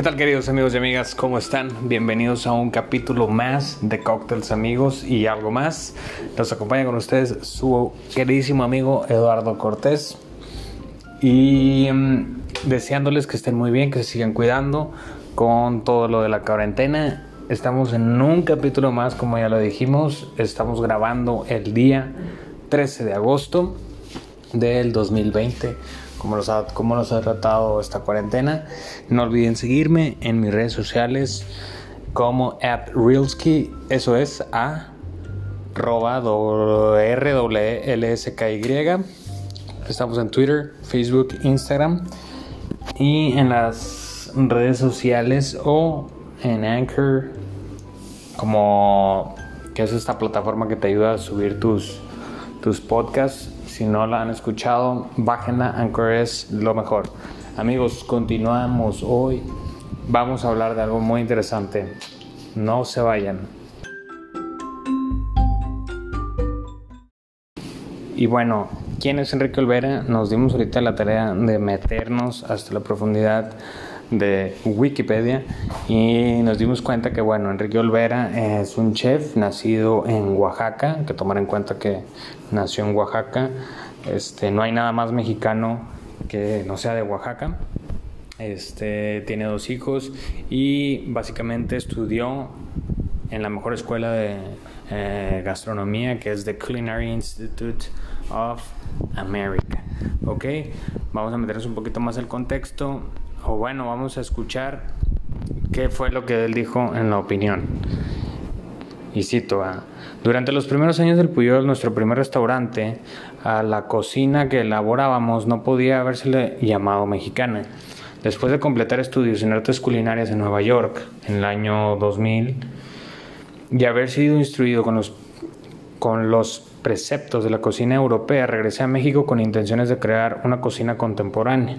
¿Qué tal queridos amigos y amigas? ¿Cómo están? Bienvenidos a un capítulo más de Cocktails Amigos y algo más. Nos acompaña con ustedes su queridísimo amigo Eduardo Cortés. Y mm, deseándoles que estén muy bien, que se sigan cuidando con todo lo de la cuarentena. Estamos en un capítulo más, como ya lo dijimos. Estamos grabando el día 13 de agosto del 2020 cómo nos, ha, cómo nos ha tratado esta cuarentena. No olviden seguirme en mis redes sociales como @realsky, eso es a r w l s k y. Estamos en Twitter, Facebook, Instagram y en las redes sociales o en Anchor como que es esta plataforma que te ayuda a subir tus tus podcasts si no la han escuchado, bájenla. Anchor es lo mejor. Amigos, continuamos. Hoy vamos a hablar de algo muy interesante. No se vayan. Y bueno, ¿quién es Enrique Olvera? Nos dimos ahorita la tarea de meternos hasta la profundidad de Wikipedia y nos dimos cuenta que bueno, Enrique Olvera es un chef nacido en Oaxaca, que tomar en cuenta que nació en Oaxaca, este, no hay nada más mexicano que no sea de Oaxaca. Este, tiene dos hijos y básicamente estudió en la mejor escuela de eh, gastronomía que es The Culinary Institute of America. Ok, vamos a meternos un poquito más el contexto o bueno, vamos a escuchar qué fue lo que él dijo en la opinión. Y cito, ah, durante los primeros años del Puyol, nuestro primer restaurante, a la cocina que elaborábamos no podía habérsele llamado mexicana. Después de completar estudios en artes culinarias en Nueva York en el año 2000 y haber sido instruido con los, con los preceptos de la cocina europea, regresé a México con intenciones de crear una cocina contemporánea.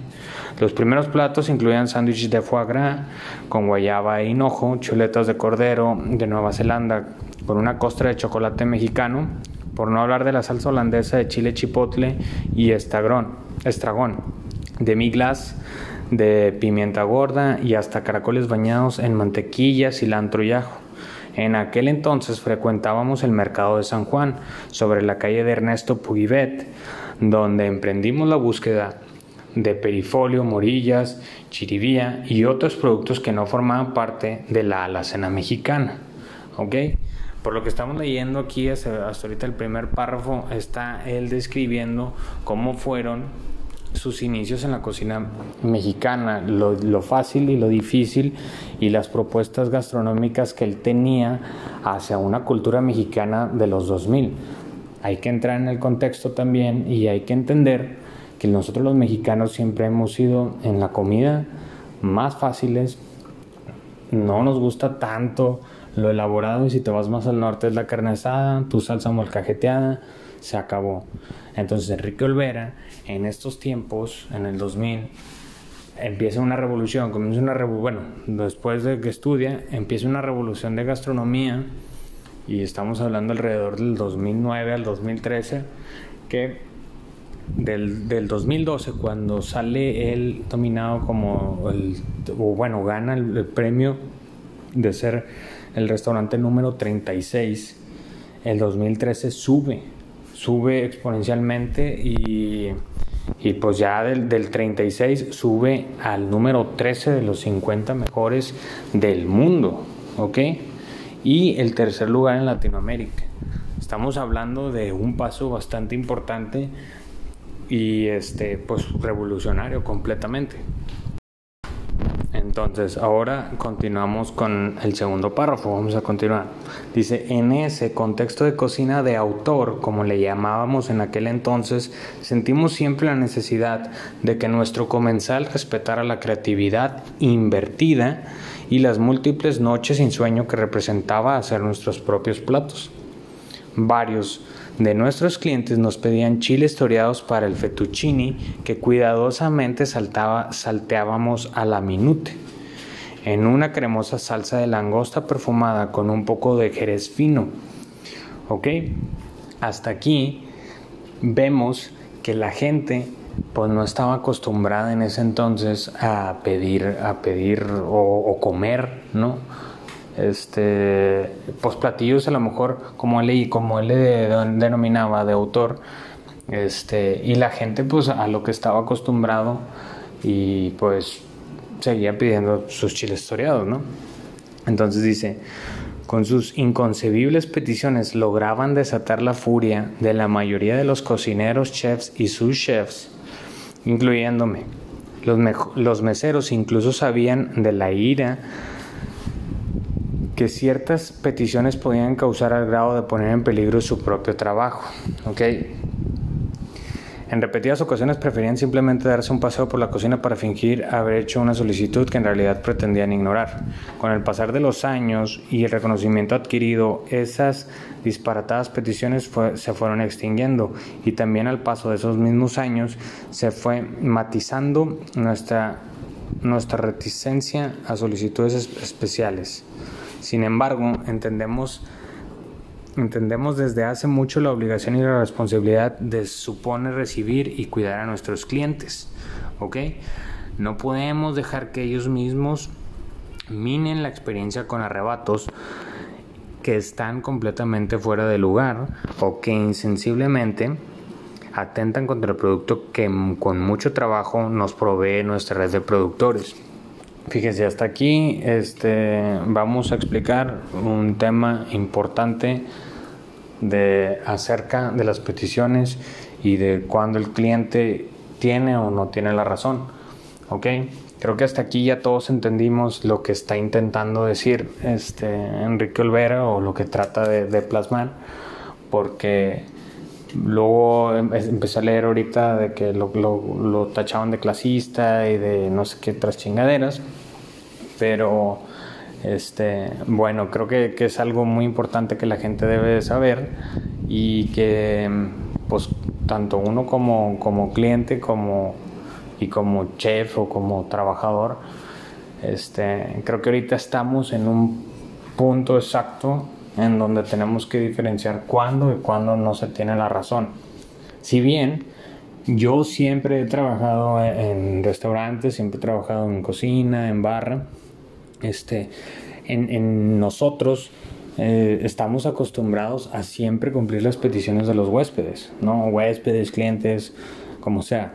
Los primeros platos incluían sándwiches de foie gras con guayaba e hinojo, chuletas de cordero de Nueva Zelanda con una costra de chocolate mexicano, por no hablar de la salsa holandesa de chile chipotle y estragón, estragón de miglas, de pimienta gorda y hasta caracoles bañados en mantequilla, cilantro y ajo. En aquel entonces frecuentábamos el mercado de San Juan, sobre la calle de Ernesto Pugivet, donde emprendimos la búsqueda de perifolio, morillas, chiribía y otros productos que no formaban parte de la alacena mexicana. ¿Ok? Por lo que estamos leyendo aquí, hasta ahorita el primer párrafo, está él describiendo cómo fueron sus inicios en la cocina mexicana, lo, fácil y lo difícil y las propuestas gastronómicas que él tenía hacia una cultura mexicana de los 2000. Hay que entrar en el contexto también y hay que entender que nosotros los mexicanos siempre hemos sido en la comida más fáciles, no nos gusta tanto lo elaborado y si te vas más al norte es la carne asada, tu salsa molcajeteada, se acabó. Entonces Enrique Olvera en estos tiempos, en el 2000, empieza una revolución, comienza una bueno, después de que estudia, empieza una revolución de gastronomía y estamos hablando alrededor del 2009 al 2013, que del, del 2012, cuando sale él dominado como el, o bueno, gana el premio de ser el restaurante número 36, el 2013 sube, sube exponencialmente y, y pues ya del, del, 36 sube al número 13 de los 50 mejores del mundo, ¿ok? Y el tercer lugar en Latinoamérica. Estamos hablando de un paso bastante importante y este pues revolucionario completamente. Entonces, ahora continuamos con el segundo párrafo, vamos a continuar. Dice, en ese contexto de cocina de autor, como le llamábamos en aquel entonces, sentimos siempre la necesidad de que nuestro comensal respetara la creatividad invertida y las múltiples noches sin sueño que representaba hacer nuestros propios platos. Varios de nuestros clientes nos pedían chiles toreados para el fettuccini que cuidadosamente saltaba, salteábamos a la minute en una cremosa salsa de langosta perfumada con un poco de jerez fino. ¿Ok? Hasta aquí vemos que la gente pues no estaba acostumbrada en ese entonces a pedir, a pedir o, comer, ¿no? Este, pues platillos a lo mejor como él, como él denominaba de autor, este, y la gente pues a lo que estaba acostumbrado y pues seguía pidiendo sus chiles toreados, ¿no? Entonces dice, con sus inconcebibles peticiones lograban desatar la furia de la mayoría de los cocineros, chefs y sus chefs, incluyéndome. Los, los meseros incluso sabían de la ira que ciertas peticiones podían causar al grado de poner en peligro su propio trabajo. ¿okay? En repetidas ocasiones preferían simplemente darse un paseo por la cocina para fingir haber hecho una solicitud que en realidad pretendían ignorar. Con el pasar de los años y el reconocimiento adquirido, esas disparatadas peticiones se fueron extinguiendo y también al paso de esos mismos años se fue matizando nuestra, nuestra reticencia a solicitudes especiales. Sin embargo, entendemos Entendemos desde hace mucho la obligación y la responsabilidad de supone recibir y cuidar a nuestros clientes. ¿Ok? No podemos dejar que ellos mismos minen la experiencia con arrebatos que están completamente fuera de lugar o que insensiblemente atentan contra el producto que con mucho trabajo nos provee nuestra red de productores. Fíjense, hasta aquí este, vamos a explicar un tema importante de acerca de las peticiones y de cuando el cliente tiene o no tiene la razón. ¿Ok? Creo que hasta aquí ya todos entendimos lo que está intentando decir este Enrique Olvera o lo que trata de, plasmar, porque luego em, empecé a leer ahorita de que lo, lo, tachaban de clasista y de no sé qué otras chingaderas, pero este, bueno, creo que, es algo muy importante que la gente debe saber y que pues tanto uno como, como cliente como, y como chef o como trabajador, este, creo que ahorita estamos en un punto exacto en donde tenemos que diferenciar cuándo y cuándo no se tiene la razón. Si bien yo siempre he trabajado en restaurantes, siempre he trabajado en cocina, en barra, este, en, nosotros eh, estamos acostumbrados a siempre cumplir las peticiones de los huéspedes, ¿no? Huéspedes, clientes, como sea.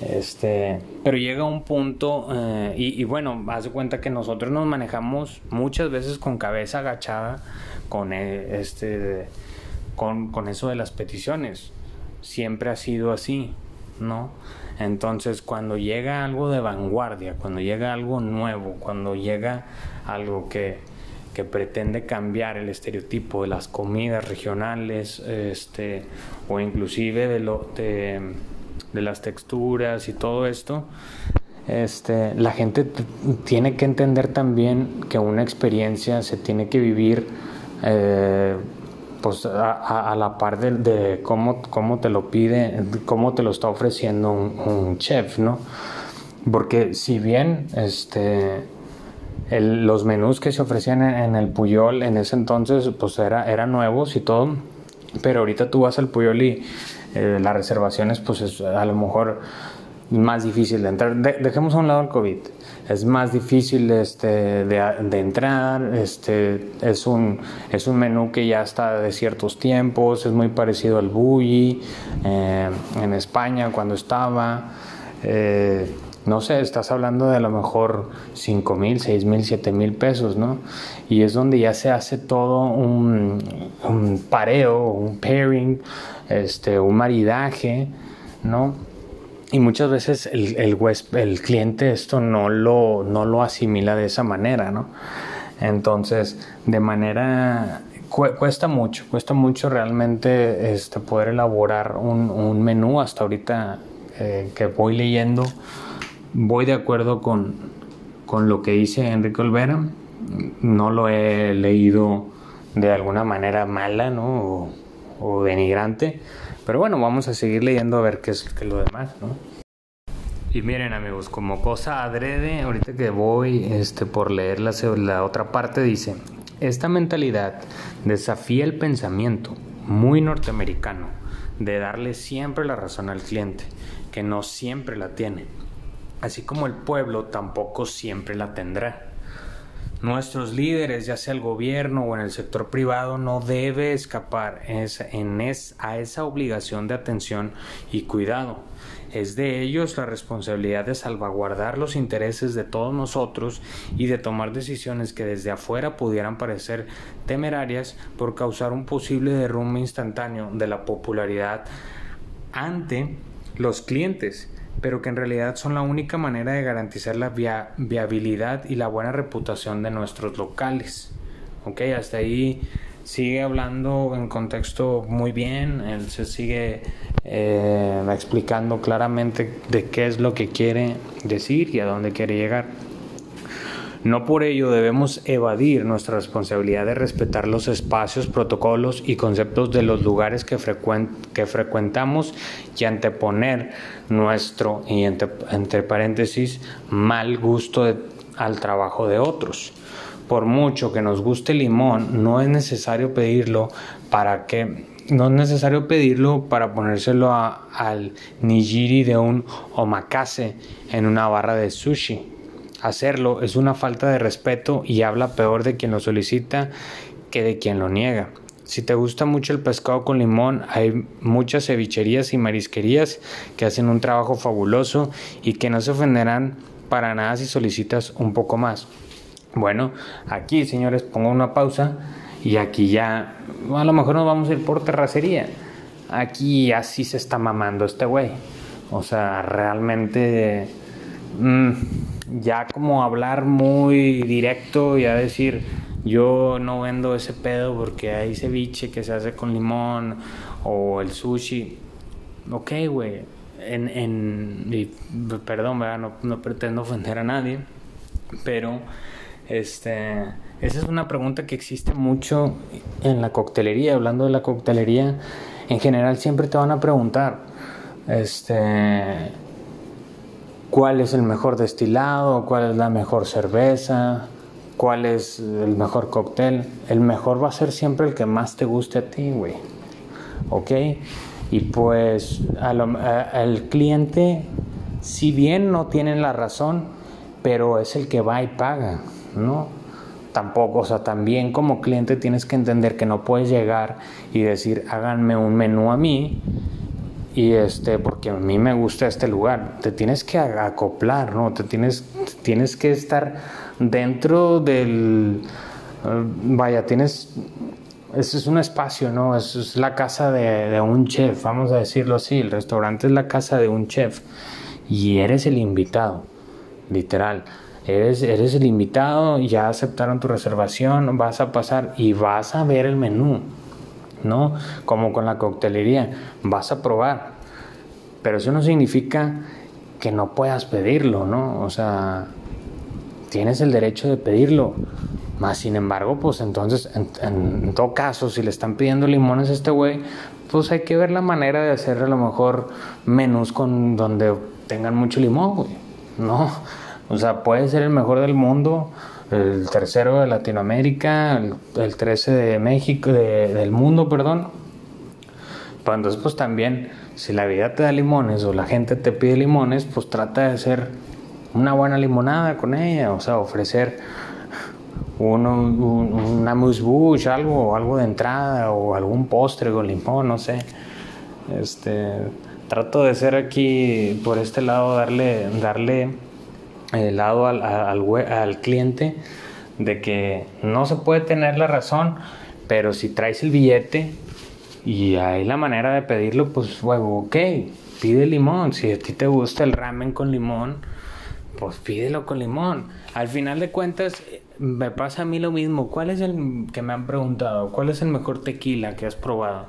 Este, pero llega un punto, eh, y, bueno, haz de cuenta que nosotros nos manejamos muchas veces con cabeza agachada con, eh, este, con, con eso de las peticiones. Siempre ha sido así, ¿no? Entonces, cuando llega algo de vanguardia, cuando llega algo nuevo, cuando llega algo que, que pretende cambiar el estereotipo de las comidas regionales, este, o inclusive de, lo, de, de las texturas y todo esto, este, la gente tiene que entender también que una experiencia se tiene que vivir eh, pues a, la par de, cómo, cómo, te lo pide, cómo te lo está ofreciendo un, chef, ¿no? Porque si bien este, los menús que se ofrecían en, el Puyol en ese entonces pues era, eran nuevos y todo, pero ahorita tú vas al Puyol y eh, las reservaciones pues es a lo mejor más difícil de entrar. dejemos a un lado el COVID es más difícil este, de, entrar, este, es, un, es un menú que ya está de ciertos tiempos, es muy parecido al bully eh, en España cuando estaba. Eh, no sé, estás hablando de a lo mejor 5 mil, 6 mil, 7 mil pesos, ¿no? Y es donde ya se hace todo un, un pareo, un pairing, este, un maridaje, ¿no? Y muchas veces el, el, cliente esto no lo, no lo asimila de esa manera, ¿no? Entonces, de manera cuesta mucho, cuesta mucho realmente este, poder elaborar un, menú. Hasta ahorita eh, que voy leyendo, voy de acuerdo con, con, lo que dice Enrique Olvera. No lo he leído de alguna manera mala ¿no? O denigrante pero bueno, vamos a seguir leyendo a ver qué es, lo demás, ¿no? Y miren amigos, como cosa adrede, ahorita que voy este, por leer la, la otra parte, dice, esta mentalidad desafía el pensamiento muy norteamericano de darle siempre la razón al cliente, que no siempre la tiene, así como el pueblo tampoco siempre la tendrá. Nuestros líderes, ya sea el gobierno o en el sector privado, no debe escapar a esa obligación de atención y cuidado. Es de ellos la responsabilidad de salvaguardar los intereses de todos nosotros y de tomar decisiones que desde afuera pudieran parecer temerarias por causar un posible derrumbe instantáneo de la popularidad ante los clientes pero que en realidad son la única manera de garantizar la viabilidad y la buena reputación de nuestros locales. Ok, hasta ahí sigue hablando en contexto muy bien, él se sigue eh, explicando claramente de qué es lo que quiere decir y a dónde quiere llegar. No por ello debemos evadir nuestra responsabilidad de respetar los espacios, protocolos y conceptos de los lugares que, frecuentamos y anteponer nuestro, y entre, paréntesis, mal gusto al trabajo de otros. Por mucho que nos guste el limón, no es necesario pedirlo para que no es necesario pedirlo para ponérselo al nigiri de un omakase en una barra de sushi. Hacerlo es una falta de respeto y habla peor de quien lo solicita que de quien lo niega. Si te gusta mucho el pescado con limón, hay muchas cevicherías y marisquerías que hacen un trabajo fabuloso y que no se ofenderán para nada si solicitas un poco más. Bueno, aquí señores pongo una pausa y aquí ya a lo mejor nos vamos a ir por terracería. Aquí así se está mamando este güey. O sea, realmente... Mm, ya como hablar muy directo y a decir yo no vendo ese pedo porque hay ceviche que se hace con limón o el sushi. Ok, güey. En, en, perdón, No, no pretendo ofender a nadie, pero este, esa es una pregunta que existe mucho en la coctelería. Hablando de la coctelería, en general siempre te van a preguntar, este, cuál es el mejor destilado, cuál es la mejor cerveza, cuál es el mejor cóctel. El mejor va a ser siempre el que más te guste a ti, güey. ¿Ok? Y pues al cliente, si bien no tiene la razón, pero es el que va y paga, ¿no? Tampoco, o sea, también como cliente tienes que entender que no puedes llegar y decir, háganme un menú a mí y este porque a mí me gusta este lugar. Te tienes que acoplar no te tienes tienes que estar dentro del eh, vaya tienes eso es un espacio no eso es la casa de, de, un chef vamos a decirlo así. El restaurante es la casa de un chef. Y eres el invitado literal. Eres, eres el invitado, ya aceptaron tu reservación, vas a pasar y vas a ver el menú. ¿No? Como con la coctelería, vas a probar, pero eso no significa que no puedas pedirlo, ¿no? O sea, tienes el derecho de pedirlo. Más sin embargo, pues entonces, en, todo caso, si le están pidiendo limones a este güey, pues hay que ver la manera de hacer a lo mejor menús con donde tengan mucho limón, güey. No, o sea, puede ser el mejor del mundo, el tercero de Latinoamérica, el, el 13 de México, del mundo, perdón. Pues entonces, pues también, si la vida te da limones o la gente te pide limones, pues trata de hacer una buena limonada con ella, o sea, ofrecer un, un, una mousse algo, algo de entrada o algún postre con limón, no sé. Este, trato de ser aquí por este lado, darle, darle el lado al, al, cliente de que no se puede tener la razón, pero si traes el billete y hay la manera de pedirlo, pues huevo, ok, pide limón. Si a ti te gusta el ramen con limón, pues pídelo con limón. Al final de cuentas, me pasa a mí lo mismo. ¿Cuál es el que me han preguntado? ¿Cuál es el mejor tequila que has probado?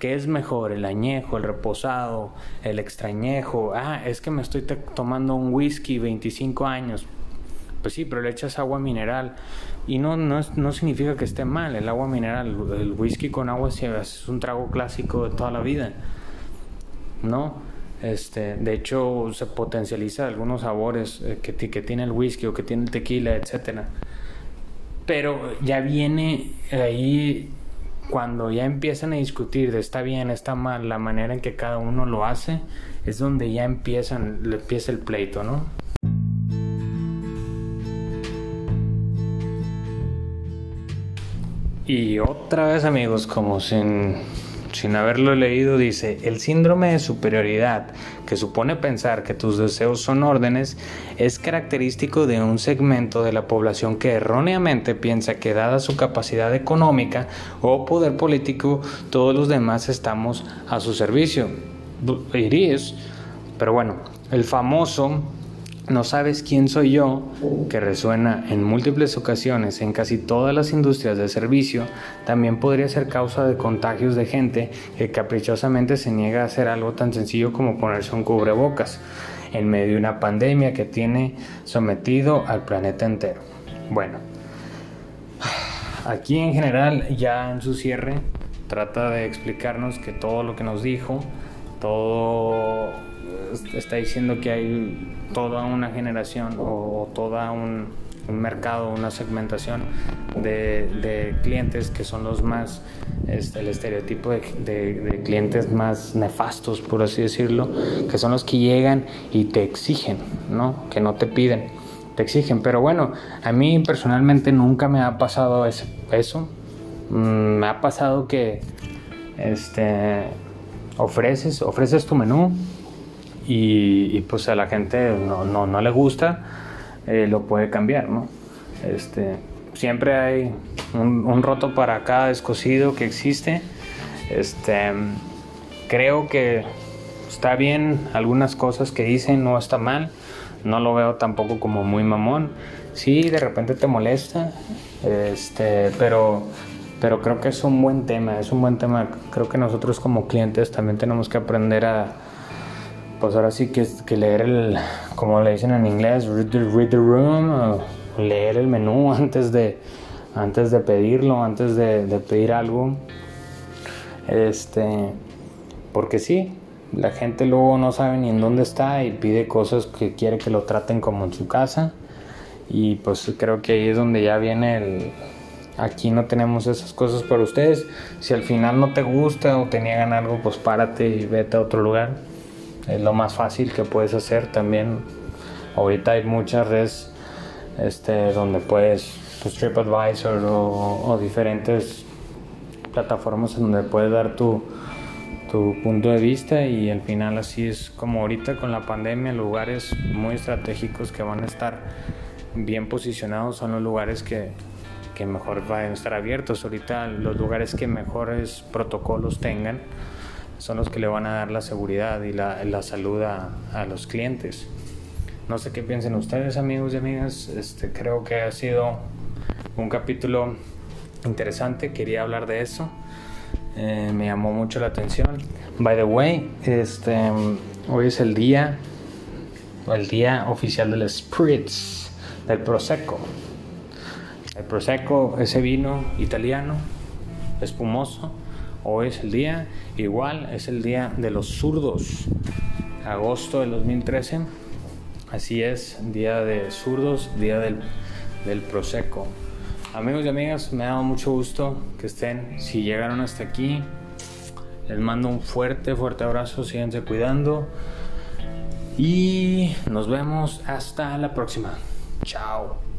¿Qué es mejor, el añejo, el reposado, el extrañejo? Ah, es que me estoy tomando un whisky 25 años. Pues sí, pero le echas agua mineral. Y no, no, no significa que esté mal el agua mineral. El whisky con agua es un trago clásico de toda la vida. ¿No? Este, de hecho, se potencializa algunos sabores eh, que, que tiene el whisky o que tiene el tequila, etcétera. Pero ya viene ahí cuando ya empiezan a discutir de está bien, está mal, la manera en que cada uno lo hace, es donde ya empiezan, empieza el pleito, ¿no? Y otra vez amigos, como sin, sin haberlo leído, dice, el síndrome de superioridad, que supone pensar que tus deseos son órdenes, es característico de un segmento de la población que erróneamente piensa que dada su capacidad económica o poder político, todos los demás estamos a su servicio. Iris, pero bueno, el famoso no sabes quién soy yo, que resuena en múltiples ocasiones en casi todas las industrias de servicio, también podría ser causa de contagios de gente que caprichosamente se niega a hacer algo tan sencillo como ponerse un cubrebocas en medio de una pandemia que tiene sometido al planeta entero. Bueno, aquí en general ya en su cierre trata de explicarnos que todo lo que nos dijo, todo está diciendo que hay toda una generación o, toda un, mercado, una segmentación de, clientes que son los más, este, el estereotipo de, clientes más nefastos, por así decirlo, que son los que llegan y te exigen, ¿no? Que no te piden, te exigen. Pero bueno, a mí personalmente nunca me ha pasado eso. Mm, me ha pasado que este, ofreces, ofreces tu menú y, pues a la gente no, no, no le gusta, eh, lo puede cambiar, ¿no? Este, siempre hay un, roto para cada descosido que existe. Este, creo que está bien algunas cosas que dicen, no está mal. No lo veo tampoco como muy mamón. Sí, de repente te molesta, este, pero, pero creo que es un buen tema, es un buen tema. Creo que nosotros como clientes también tenemos que aprender a, pues ahora sí que, que leer el, como le dicen en inglés, read the, room, leer el menú antes de, antes de pedirlo, antes de, pedir algo. Este, porque sí, la gente luego no sabe ni en dónde está y pide cosas que quiere que lo traten como en su casa. Y pues creo que ahí es donde ya viene el, aquí no tenemos esas cosas para ustedes. Si al final no te gusta o te niegan algo, pues párate y vete a otro lugar es lo más fácil que puedes hacer también. Ahorita hay muchas redes este, donde puedes pues, TripAdvisor o, o, diferentes plataformas en donde puedes dar tu, tu punto de vista y al final así es como ahorita con la pandemia lugares muy estratégicos que van a estar bien posicionados son los lugares que, que mejor van a estar abiertos. Ahorita los lugares que mejores protocolos tengan son los que le van a dar la seguridad y la, la salud a, a, los clientes. No sé qué piensen ustedes, amigos y amigas. Este, creo que ha sido un capítulo interesante. Quería hablar de eso. Eh, me llamó mucho la atención. By the way, este, hoy es el día, el día oficial del Spritz, del Prosecco. El Prosecco, ese vino italiano, espumoso, Hoy es el día, igual es el día de los zurdos, agosto del 2013. Así es, día de zurdos, día del, del Prosecco. Amigos y amigas, me ha dado mucho gusto que estén. Si llegaron hasta aquí, les mando un fuerte, fuerte abrazo. Síganse cuidando. Y nos vemos hasta la próxima. Chao.